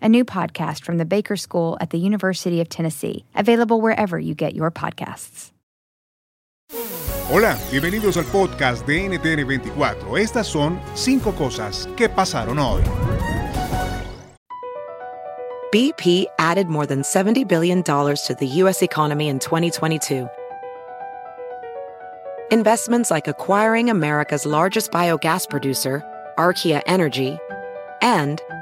a new podcast from the Baker School at the University of Tennessee, available wherever you get your podcasts. Hola, bienvenidos al podcast de NTN 24. Estas son cinco cosas que pasaron hoy. BP added more than $70 billion to the U.S. economy in 2022. Investments like acquiring America's largest biogas producer, Archaea Energy, and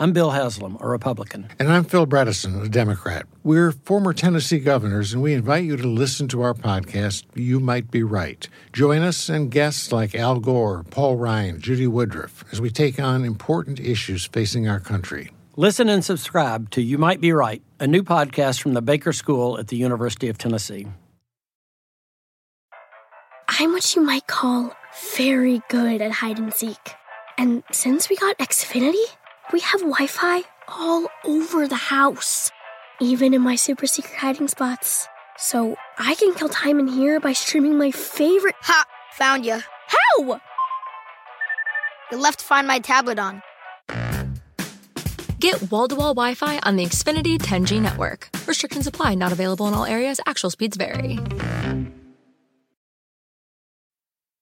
I'm Bill Haslam, a Republican. And I'm Phil Bredesen, a Democrat. We're former Tennessee governors, and we invite you to listen to our podcast, You Might Be Right. Join us and guests like Al Gore, Paul Ryan, Judy Woodruff, as we take on important issues facing our country. Listen and subscribe to You Might Be Right, a new podcast from the Baker School at the University of Tennessee. I'm what you might call very good at hide and seek. And since we got Xfinity, we have Wi Fi all over the house, even in my super secret hiding spots. So I can kill time in here by streaming my favorite. Ha! Found you. How? You left to Find My tablet on. Get wall to wall Wi Fi on the Xfinity 10G network. Restrictions apply, not available in all areas. Actual speeds vary.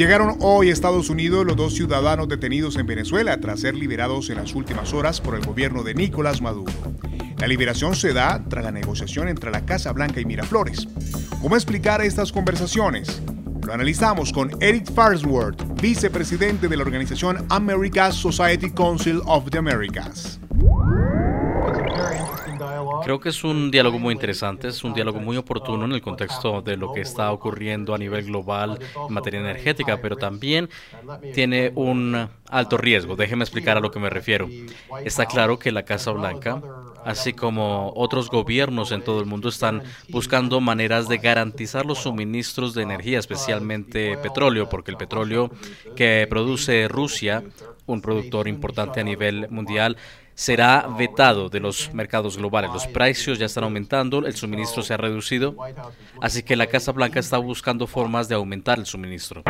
Llegaron hoy a Estados Unidos los dos ciudadanos detenidos en Venezuela tras ser liberados en las últimas horas por el gobierno de Nicolás Maduro. La liberación se da tras la negociación entre la Casa Blanca y Miraflores. ¿Cómo explicar estas conversaciones? Lo analizamos con Eric Farnsworth, vicepresidente de la organización America's Society Council of the Americas. Creo que es un diálogo muy interesante, es un diálogo muy oportuno en el contexto de lo que está ocurriendo a nivel global en materia energética, pero también tiene un alto riesgo. Déjeme explicar a lo que me refiero. Está claro que la Casa Blanca, así como otros gobiernos en todo el mundo, están buscando maneras de garantizar los suministros de energía, especialmente petróleo, porque el petróleo que produce Rusia, un productor importante a nivel mundial, será vetado de los mercados globales. Los precios ya están aumentando, el suministro se ha reducido, así que la Casa Blanca está buscando formas de aumentar el suministro.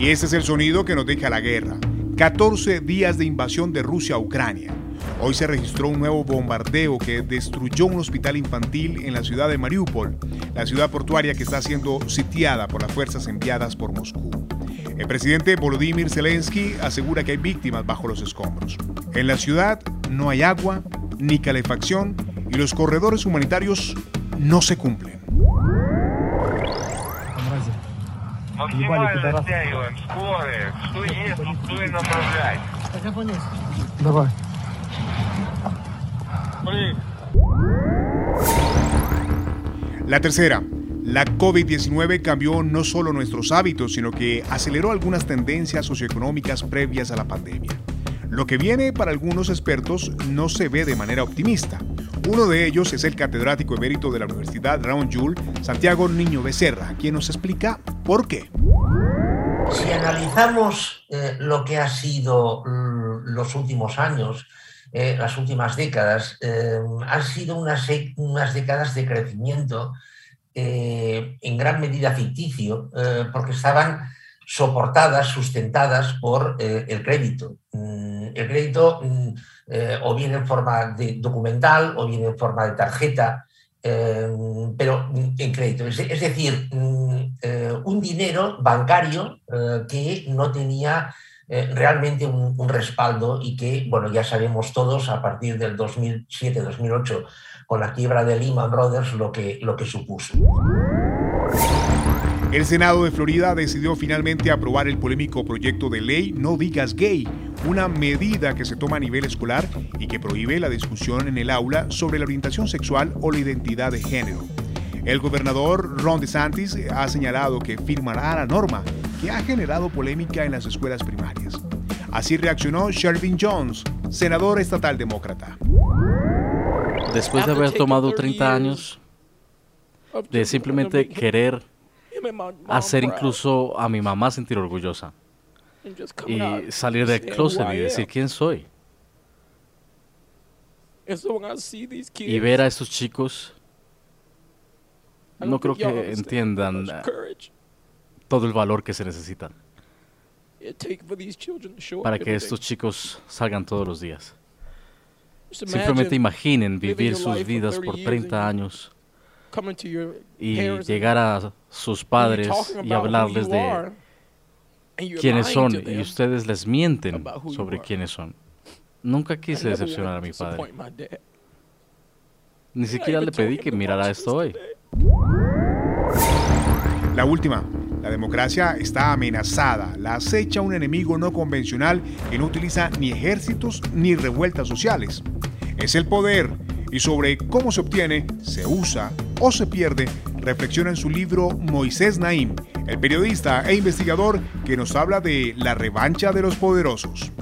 Y ese es el sonido que nos deja la guerra. 14 días de invasión de Rusia a Ucrania. Hoy se registró un nuevo bombardeo que destruyó un hospital infantil en la ciudad de Mariupol, la ciudad portuaria que está siendo sitiada por las fuerzas enviadas por Moscú. El presidente Volodymyr Zelensky asegura que hay víctimas bajo los escombros. En la ciudad no hay agua ni calefacción y los corredores humanitarios no se cumplen. La tercera, la COVID-19 cambió no solo nuestros hábitos, sino que aceleró algunas tendencias socioeconómicas previas a la pandemia. Lo que viene para algunos expertos no se ve de manera optimista. Uno de ellos es el catedrático emérito de la Universidad Raúl Jules, Santiago Niño Becerra, quien nos explica por qué. Si analizamos eh, lo que ha sido mm, los últimos años, eh, las últimas décadas, eh, han sido unas, unas, décadas de crecimiento en gran medida ficticio, porque estaban soportadas, sustentadas por el crédito. Mm, el crédito eh, o bien en forma de documental o bien en forma de tarjeta, eh, pero en crédito. Es, decir, mm, eh, un dinero bancario que no tenía realmente un, respaldo y que, bueno, ya sabemos todos a partir del 2007-2008 con la quiebra de Lehman Brothers lo que, lo que supuso. El Senado de Florida decidió finalmente aprobar el polémico proyecto de ley No digas gay, una medida que se toma a nivel escolar y que prohíbe la discusión en el aula sobre la orientación sexual o la identidad de género. El gobernador Ron DeSantis ha señalado que firmará la norma que ha generado polémica en las escuelas primarias. Así reaccionó Shervin Jones, senador estatal demócrata. Después de haber tomado 30 años de simplemente querer hacer incluso a mi mamá sentir orgullosa. Y salir del closet y decir quién soy. Y ver a estos chicos, no creo que entiendan todo el valor que se necesitan para que estos chicos salgan todos los días. Simplemente imaginen vivir sus vidas por 30 años y llegar a sus padres y hablarles de quiénes son y ustedes les mienten sobre quiénes son. Nunca quise decepcionar a mi padre. Ni siquiera le pedí que mirara esto hoy. La última. La democracia está amenazada. La acecha un enemigo no convencional que no utiliza ni ejércitos ni revueltas sociales. Es el poder y sobre cómo se obtiene, se usa o se pierde, reflexiona en su libro Moisés Naim, el periodista e investigador que nos habla de la revancha de los poderosos.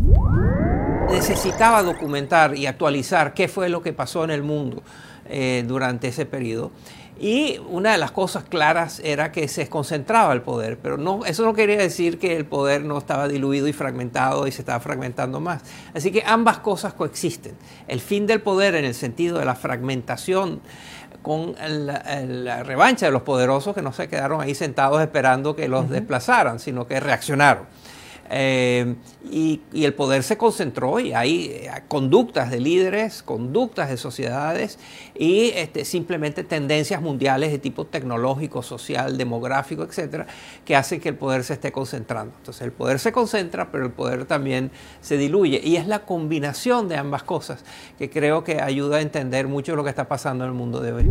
Necesitaba documentar y actualizar qué fue lo que pasó en el mundo eh, durante ese periodo. Y una de las cosas claras era que se concentraba el poder, pero no, eso no quería decir que el poder no estaba diluido y fragmentado y se estaba fragmentando más. Así que ambas cosas coexisten. El fin del poder en el sentido de la fragmentación con la, revancha de los poderosos que no se quedaron ahí sentados esperando que los desplazaran, sino que reaccionaron. Eh, y, el poder se concentró y hay eh, conductas de líderes, conductas de sociedades y este, simplemente tendencias mundiales de tipo tecnológico, social, demográfico, etcétera, que hacen que el poder se esté concentrando. Entonces, el poder se concentra, pero el poder también se diluye. Y es la combinación de ambas cosas que creo que ayuda a entender mucho lo que está pasando en el mundo de hoy.